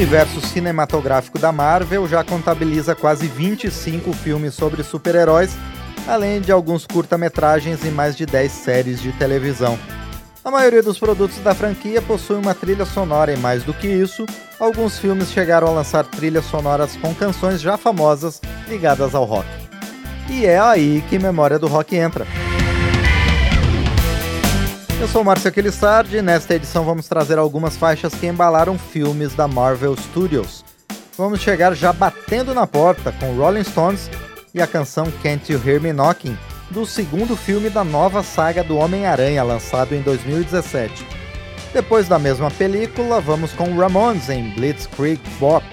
Universo cinematográfico da Marvel já contabiliza quase 25 filmes sobre super-heróis, além de alguns curta-metragens e mais de 10 séries de televisão. A maioria dos produtos da franquia possui uma trilha sonora e mais do que isso, alguns filmes chegaram a lançar trilhas sonoras com canções já famosas ligadas ao rock. E é aí que Memória do Rock entra. Eu sou Márcio Aquilissardi e nesta edição vamos trazer algumas faixas que embalaram filmes da Marvel Studios. Vamos chegar já batendo na porta com Rolling Stones e a canção Can't You Hear Me Knocking, do segundo filme da nova saga do Homem-Aranha, lançado em 2017. Depois da mesma película, vamos com Ramones em Blitzkrieg Bop,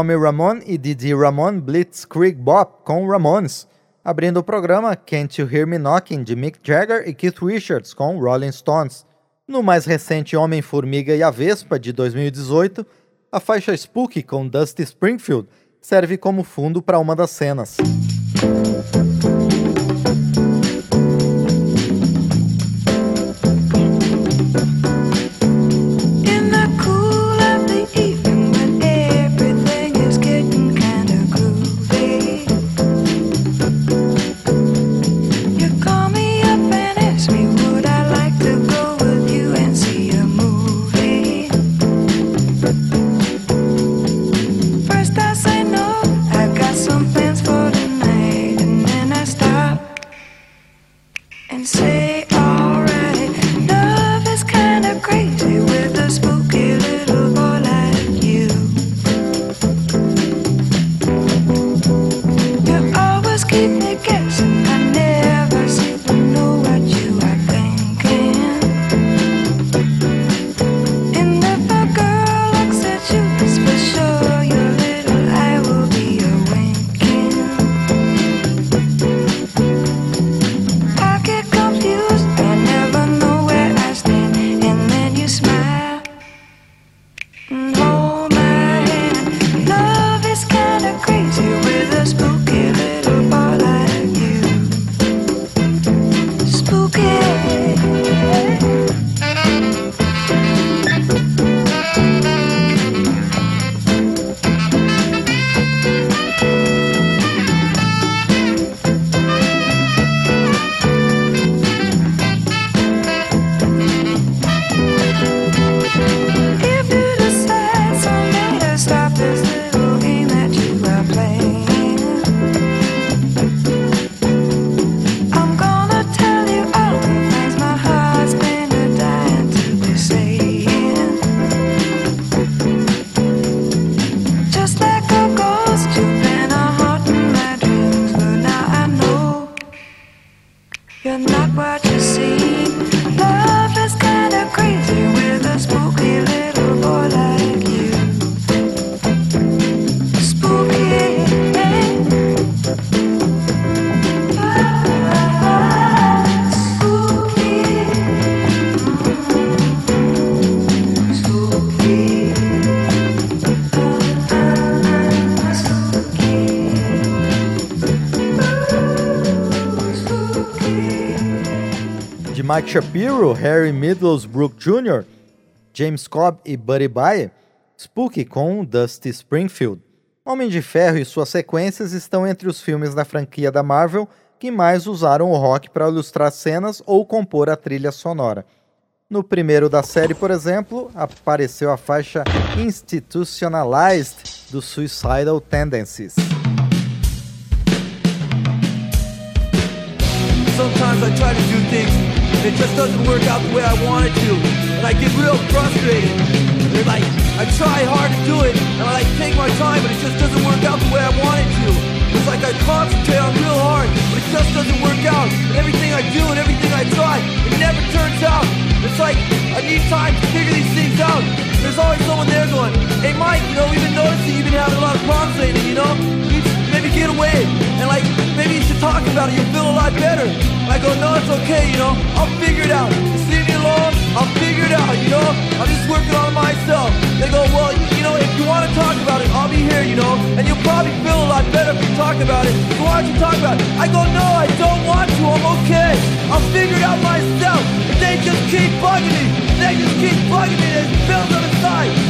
Tommy Ramone e Didi Ramone Blitzkrieg Bop com Ramones. Abrindo o programa, Can't You Hear Me Knocking de Mick Jagger e Keith Richards com Rolling Stones. No mais recente Homem-Formiga e a Vespa de 2018, a faixa Spooky com Dusty Springfield serve como fundo para uma das cenas. Mike Shapiro, Harry Middlesbrough Jr., James Cobb e Buddy Bayer, Spooky com Dusty Springfield. Homem de Ferro e suas sequências estão entre os filmes da franquia da Marvel que mais usaram o rock para ilustrar cenas ou compor a trilha sonora. No primeiro da série, por exemplo, apareceu a faixa Institutionalized do Suicidal Tendencies. Sometimes I try to do things it just doesn't work out the way I want it to. And I get real frustrated. And like, I try hard to do it, and I like take my time, but it just doesn't work out the way I want it to. It's like I concentrate on real hard, but it just doesn't work out. And everything I do and everything I try, it never turns out. It's like I need time to figure these things out. There's always someone there going, hey Mike, you know, we've been noticing you've been having a lot of problems lately, you know? Maybe get away, and like, maybe you should talk about it, you'll feel a lot better. I go, oh, no, it's okay, you know, I'll figure it out. Just leave me alone, I'll figure it out, you know? I'm just working on myself. They go, well, you know, if you want to talk about it, I'll be here, you know? And you'll probably feel a lot better if you talk about it. So why don't you talk about it? I go, no, I don't want to, I'm okay. I'll figure it out myself. If they just keep bugging me, they just keep bugging me, there's bills on the side.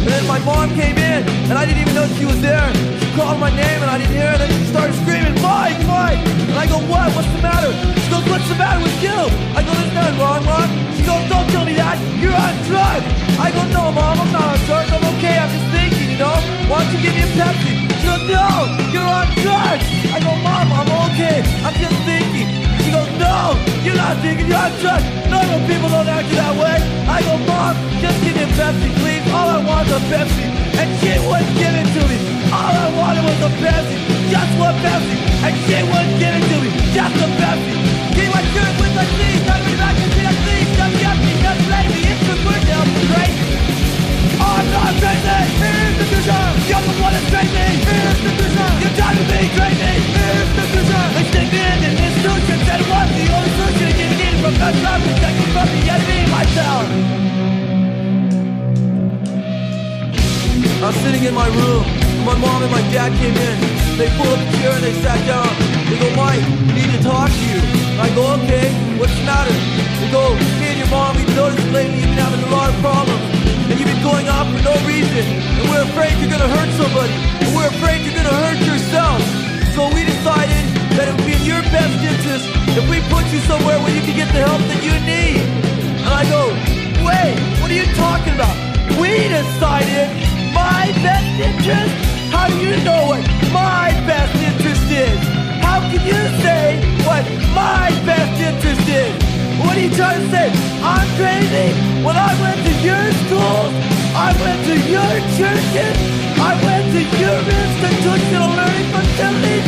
And then my mom came in, and I didn't even know she was there. She called my name, and I didn't hear her. And then she started screaming, Mike, Mike! And I go, what? What's the matter? She goes, what's the matter with you? I go, there's nothing wrong, Mom. She goes, don't tell me that. You're on drugs. I go, no, Mom, I'm not on drugs. I'm okay. I'm just thinking, you know. Why don't you give me a Pepsi? She goes, no, you're on drugs. I go, Mom, I'm okay. I'm just thinking. She goes, no, you're not thinking, you're just normal people don't act that way. I go, mom, just give me a Pepsi. All I want is a Pepsi. And she wouldn't give it to me. All I wanted was a Pepsi, just one Pepsi. And she wouldn't give it to me, just a Pepsi. Give my shirt with my sleeves, got me back to see a sleeves, just get me, just lately. It's the good now, crazy. I'm not crazy, here's the future. You're the one that's crazy, here's the future. You're driving me crazy, here's the future. They stick me in an institution, said was the only solution to getting in from God's love, protecting from the enemy myself. I'm sitting in my room. My mom and my dad came in. They pulled up a chair and they sat down. They go, Mike, we need to talk to you. I go, okay, what's the matter? They go, me and your mom, we've noticed lately you've been having a lot of problems. And you've been going off for no reason. And we're afraid you're gonna hurt somebody. And we're afraid you're gonna hurt yourself. So we decided that it would be in your best interest if we put you somewhere where you can get the help that you need. And I go, wait, what are you talking about? We decided You to say? I'm crazy? When I went to your schools, I went to your churches, I went to your institutional learning facilities.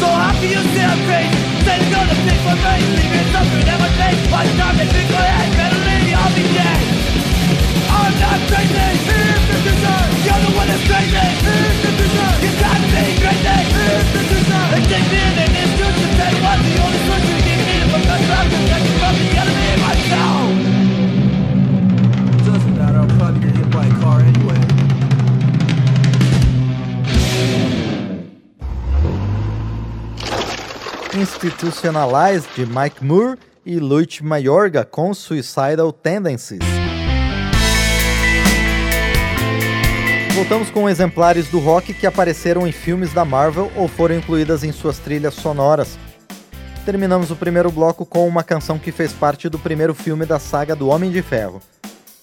So how can you say I'm crazy? Say go to pick my brain, leave me something that my face, my time and pick my head, better leave, I'll be dead. I'm not crazy, here's the future. You're the one that's crazy, here's the future. You got me crazy, here's the future. They take me in and institution, say what the only in from the crowd, protecting from the By car anyway. Institutionalized de Mike Moore e Luigi Mayorga com Suicidal Tendencies. Voltamos com exemplares do rock que apareceram em filmes da Marvel ou foram incluídas em suas trilhas sonoras. Terminamos o primeiro bloco com uma canção que fez parte do primeiro filme da saga do Homem de Ferro,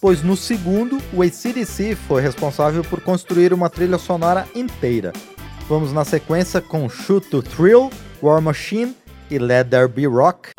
pois no segundo, o ACDC foi responsável por construir uma trilha sonora inteira. Vamos na sequência com Shoot to Thrill, War Machine e Let There Be Rock.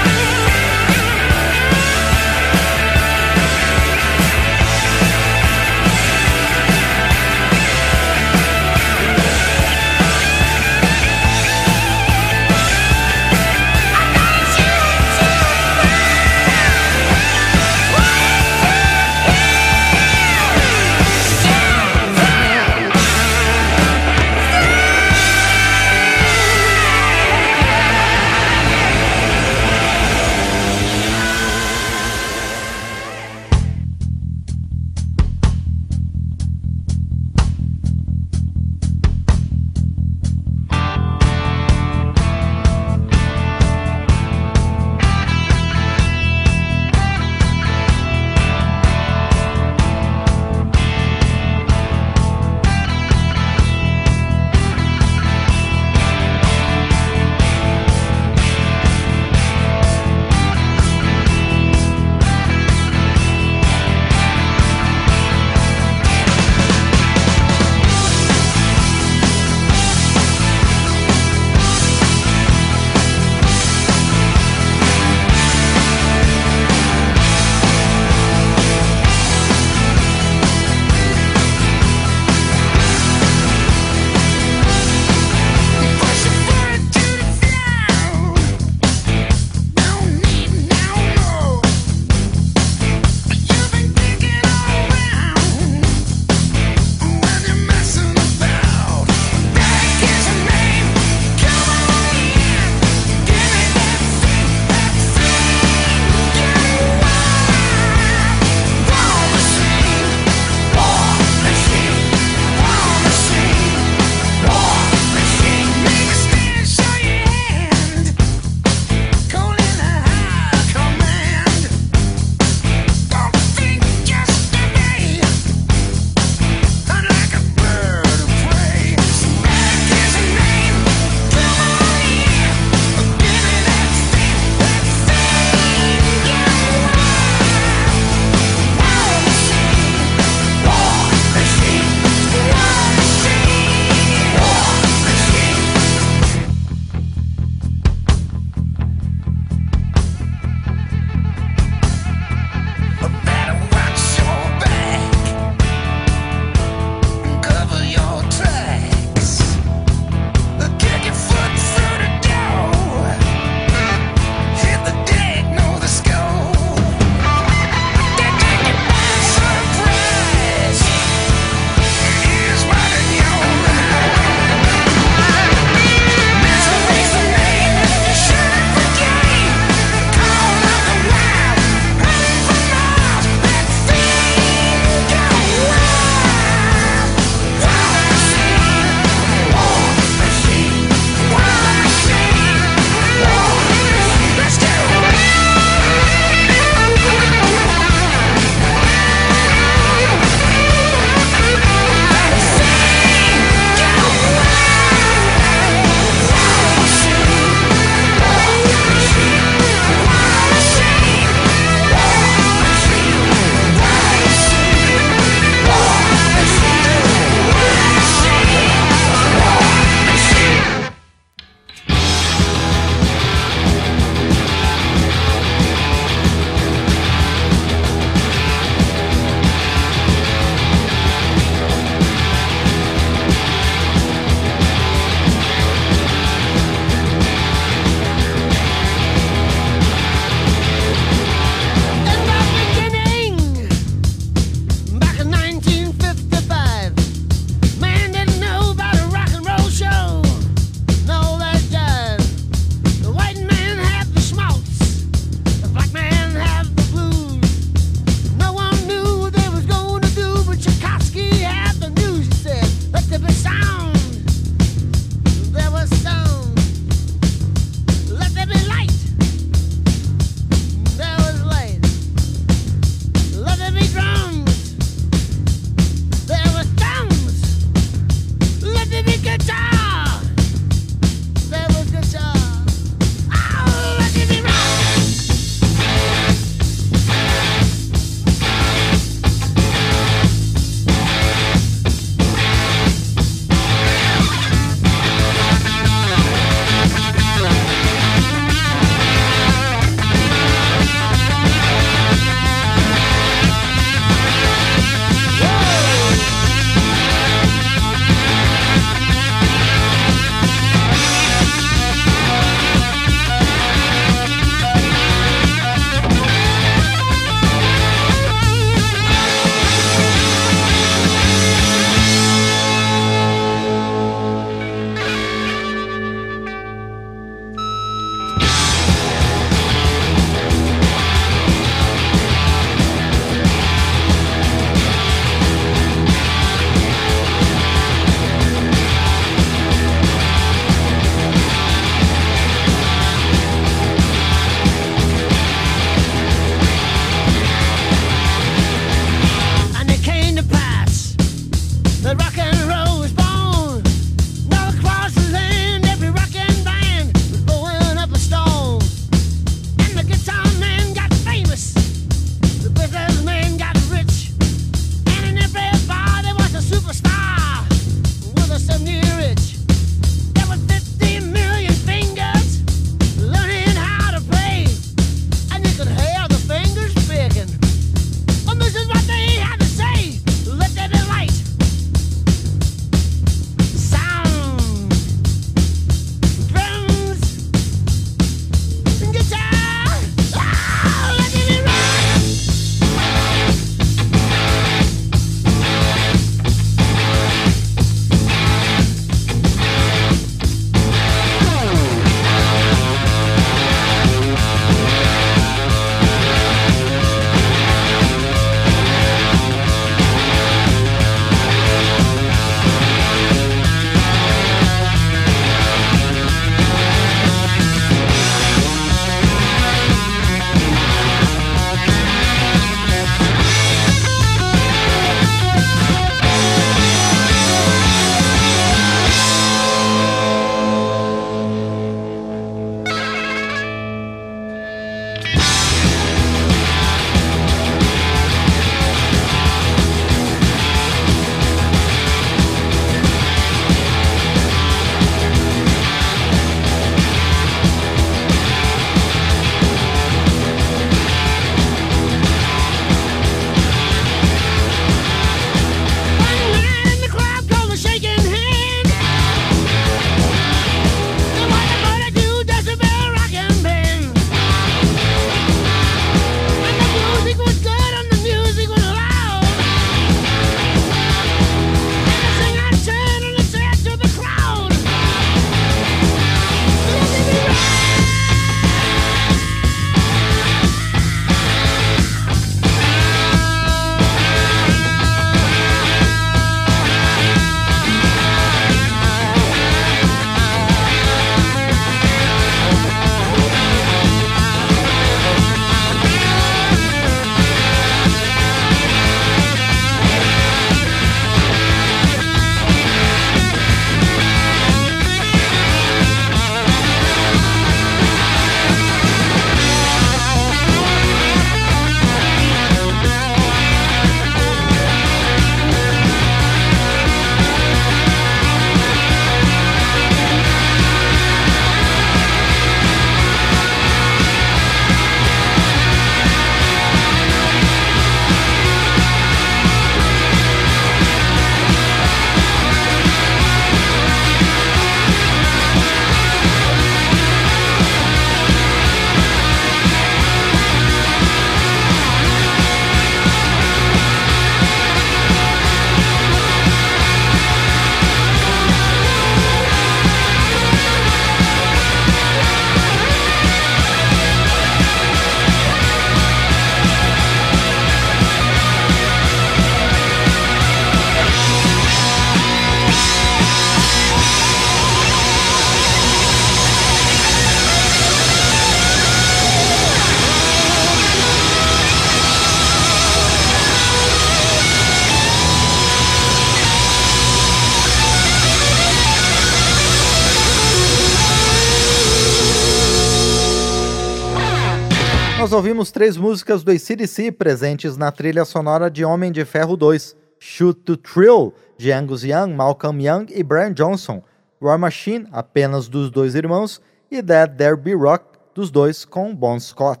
Nós ouvimos três músicas do ACDC presentes na trilha sonora de Homem de Ferro 2, Shoot to Thrill, de Angus Young, Malcolm Young e Brian Johnson, War Machine, apenas dos dois irmãos, e Dead There Be Rock, dos dois com Bon Scott.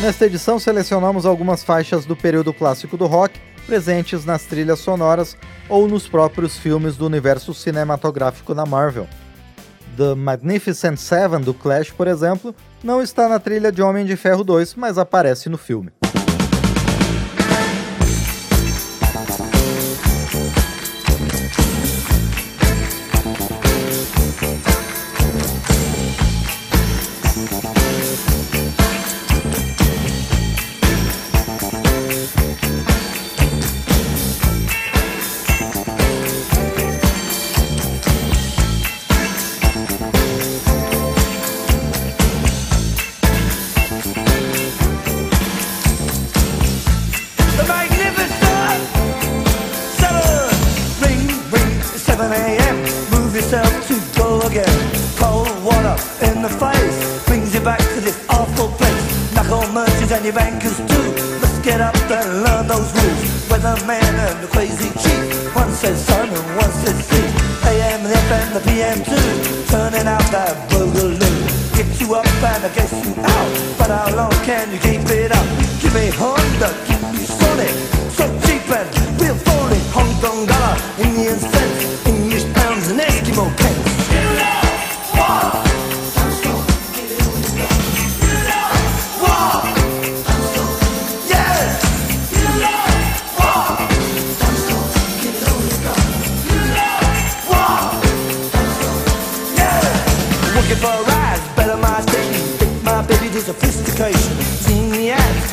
Nesta edição selecionamos algumas faixas do período clássico do rock presentes nas trilhas sonoras ou nos próprios filmes do universo cinematográfico da Marvel. The Magnificent Seven do Clash, por exemplo, não está na trilha de Homem de Ferro 2, mas aparece no filme.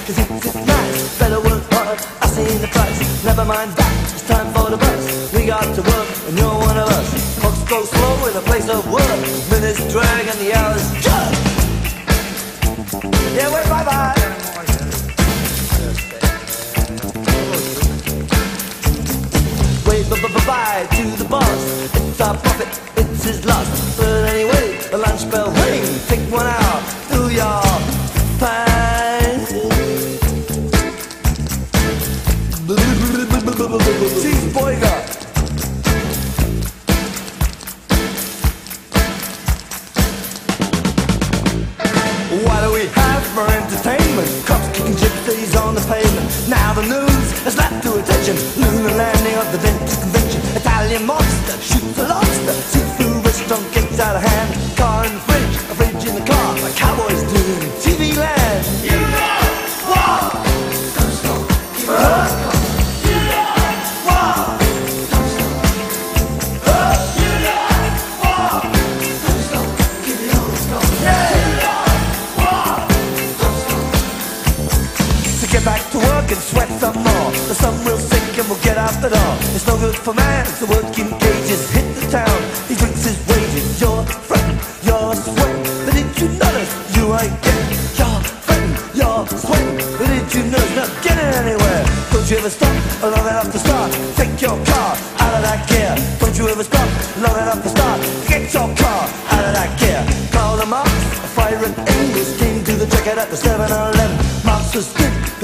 Cause it's zip nice, better work hard, I seen the price. Never mind that, it's time for the bus We got to work, and you're one of us. Clocks go slow in a place of work. Minutes drag and the hours just Yeah, wait, bye-bye. Wave bye-bye to the boss. It's our profit.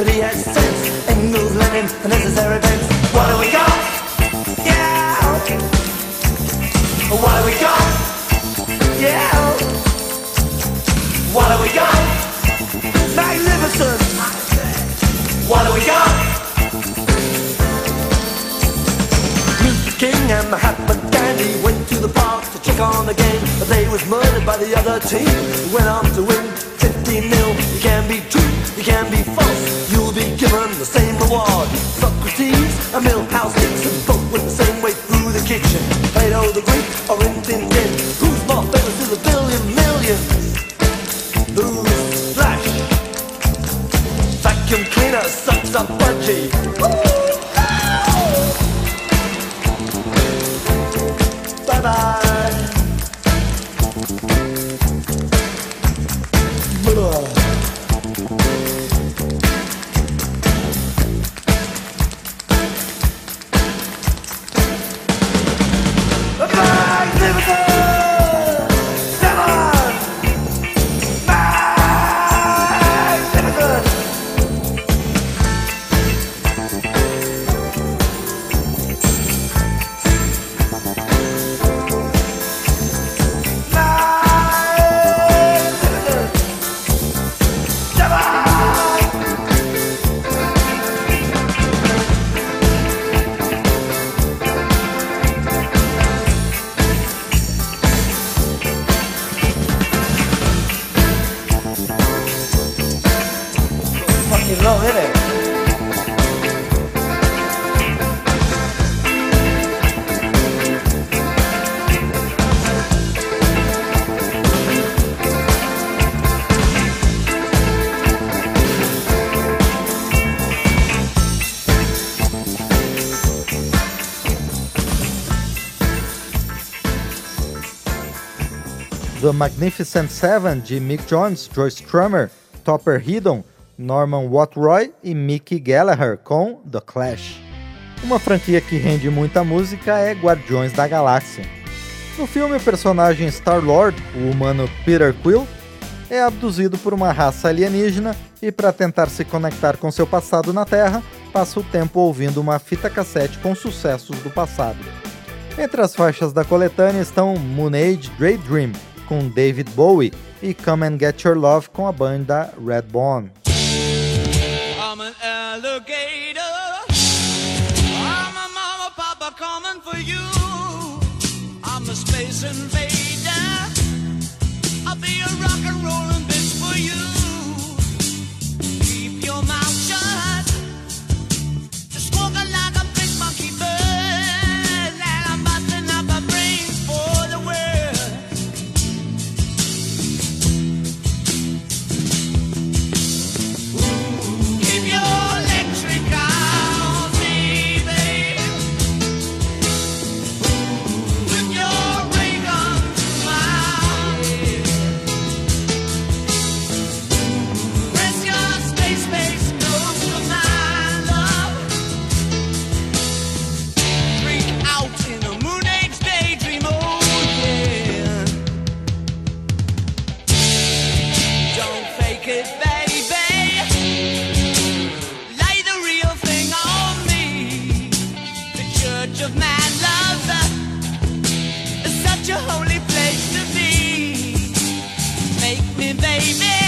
but he has sense. Engels, Lenin, the necessary bends. What do we got? Yeah. What do we got? Yeah. What do we got? Magnificent. What do we got? Luther King and the Happy Dandy went to the park to check on the game, but they was murdered by the other team. Went on to win fifty-nil. You can be true you can be false, you'll be given the same reward. Socrates and Milhouse Dixon both with the same way through the kitchen. Plato the Greek or in Tin Tin, who's more famous is the billion millions? Who's Flash? Vacuum cleaner sucks up budgie. The Magnificent Seven de Mick Jones, Joyce Strummer, Topper Headon, Norman Watt-Roy e Mickey Gallagher com The Clash. Uma franquia que rende muita música é Guardiões da Galáxia. No filme, o personagem Star-Lord, o humano Peter Quill, é abduzido por uma raça alienígena e, para tentar se conectar com seu passado na Terra, passa o tempo ouvindo uma fita cassete com sucessos do passado. Entre as faixas da coletânea estão Moon Age Daydream, com David Bowie, e Come and Get Your Love com a banda Redbone. space invader. I'll be a rock and rollin' bitch for you. baby.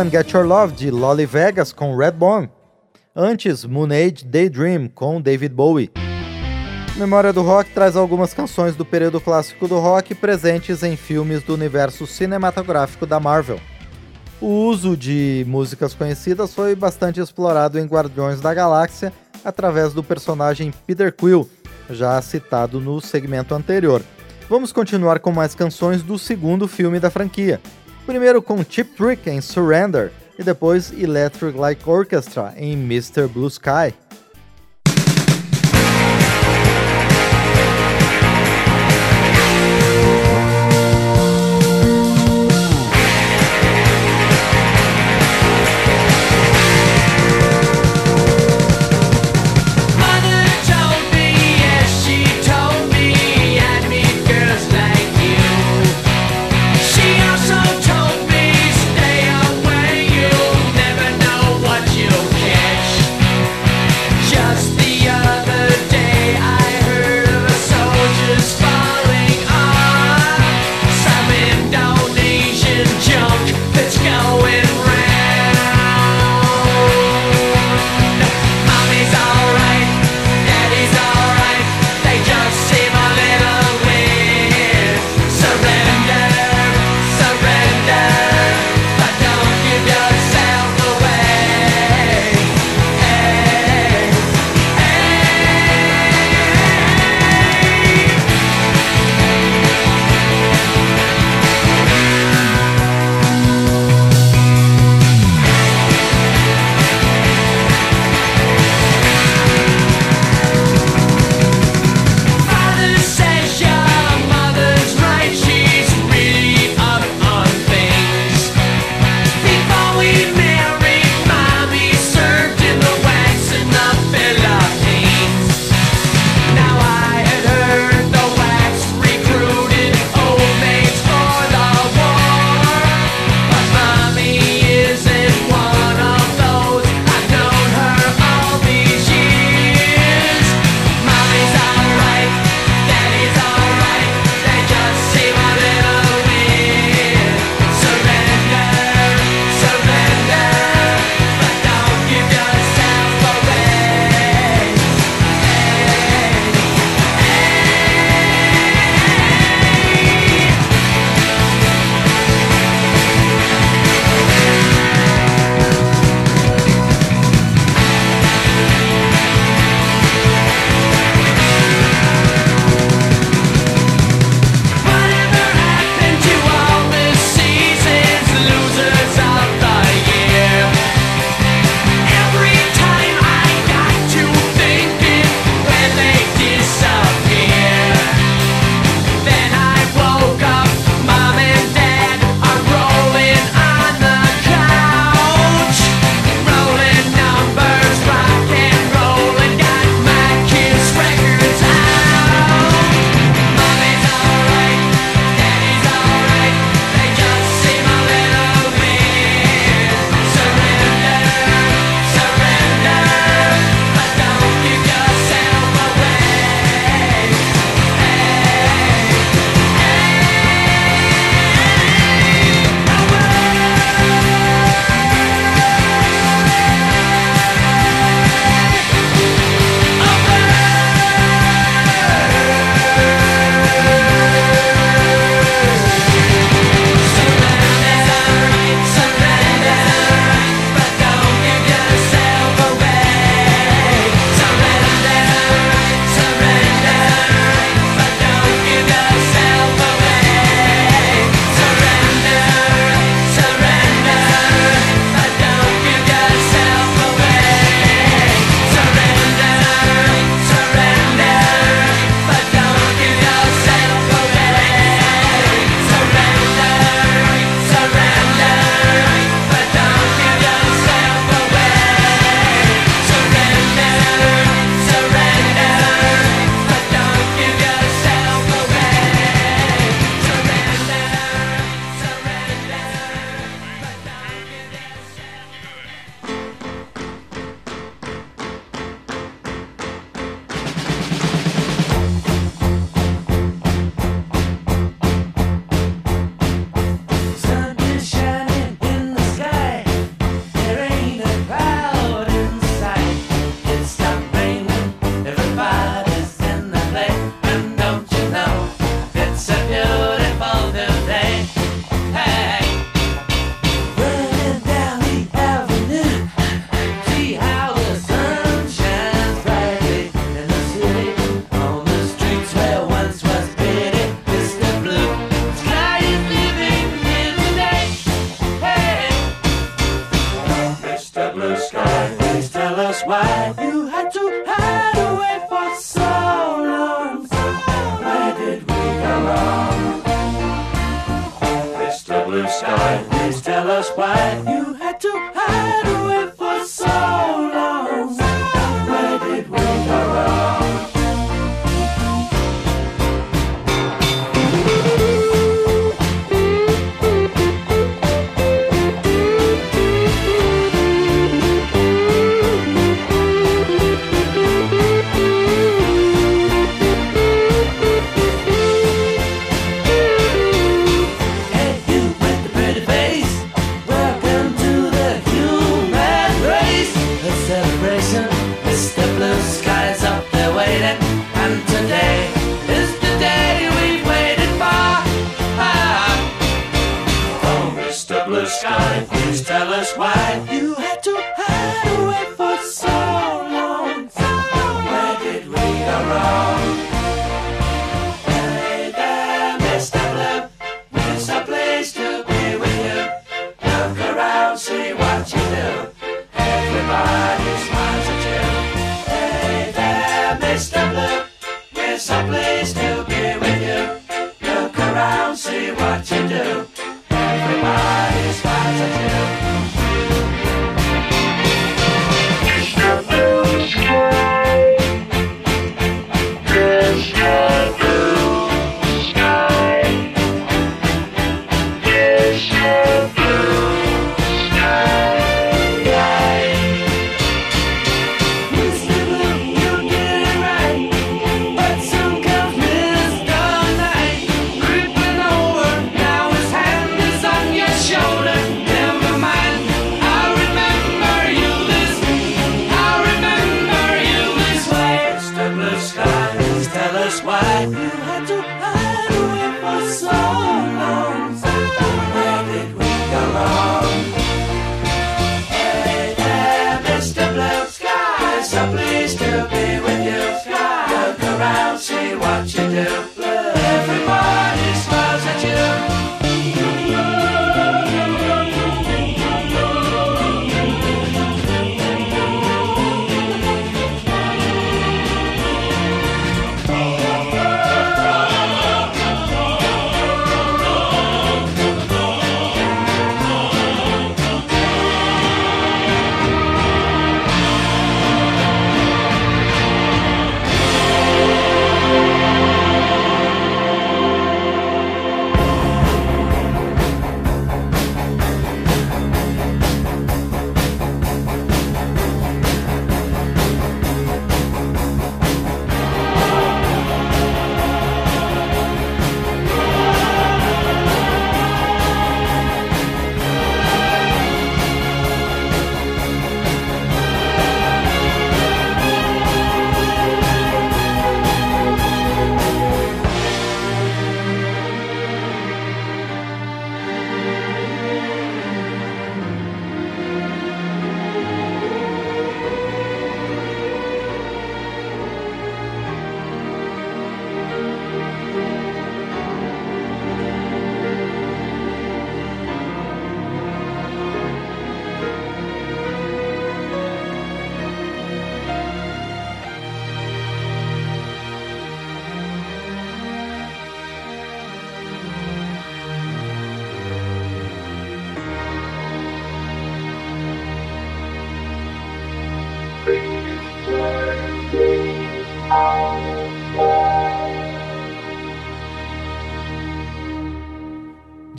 And Get Your Love de Lolly Vegas com Redbone. Antes, Moon Age Daydream com David Bowie. Memória do Rock traz algumas canções do período clássico do rock presentes em filmes do universo cinematográfico da Marvel. O uso de músicas conhecidas foi bastante explorado em Guardiões da Galáxia através do personagem Peter Quill, já citado no segmento anterior. Vamos continuar com mais canções do segundo filme da franquia. Primeiro com Chip Trick em Surrender e depois Electric Light Orchestra em Mr. Blue Sky.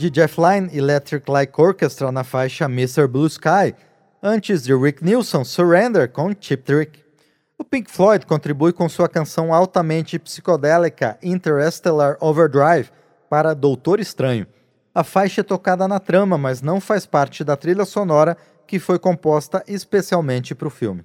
de Jeff Lynne Electric Light Orchestra na faixa Mr. Blue Sky, antes de Rick Nilsson Surrender com Chip Trick. O Pink Floyd contribui com sua canção altamente psicodélica Interstellar Overdrive para Doutor Estranho. A faixa é tocada na trama, mas não faz parte da trilha sonora que foi composta especialmente para o filme.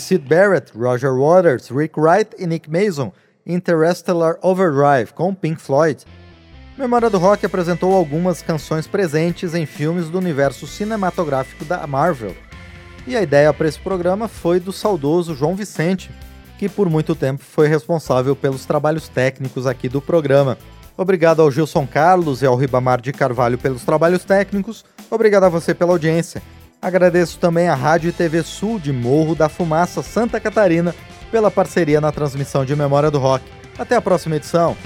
Sid Barrett, Roger Waters, Rick Wright e Nick Mason, Interstellar Overdrive, com Pink Floyd. Memória do Rock apresentou algumas canções presentes em filmes do universo cinematográfico da Marvel. E a ideia para esse programa foi do saudoso João Vicente, que por muito tempo foi responsável pelos trabalhos técnicos aqui do programa. Obrigado ao Gilson Carlos e ao Ribamar de Carvalho pelos trabalhos técnicos. Obrigado a você pela audiência. Agradeço também à Rádio e TV Sul de Morro da Fumaça, Santa Catarina, pela parceria na transmissão de Memória do Rock. Até a próxima edição.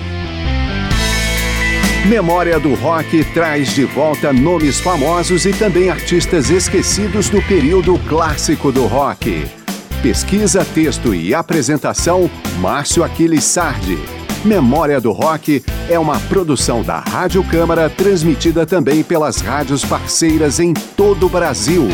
Memória do Rock traz de volta nomes famosos e também artistas esquecidos do período clássico do rock. Pesquisa, texto e apresentação: Márcio Aquiles Sardi. Memória do Rock é uma produção da Rádio Câmara, transmitida também pelas rádios parceiras em todo o Brasil.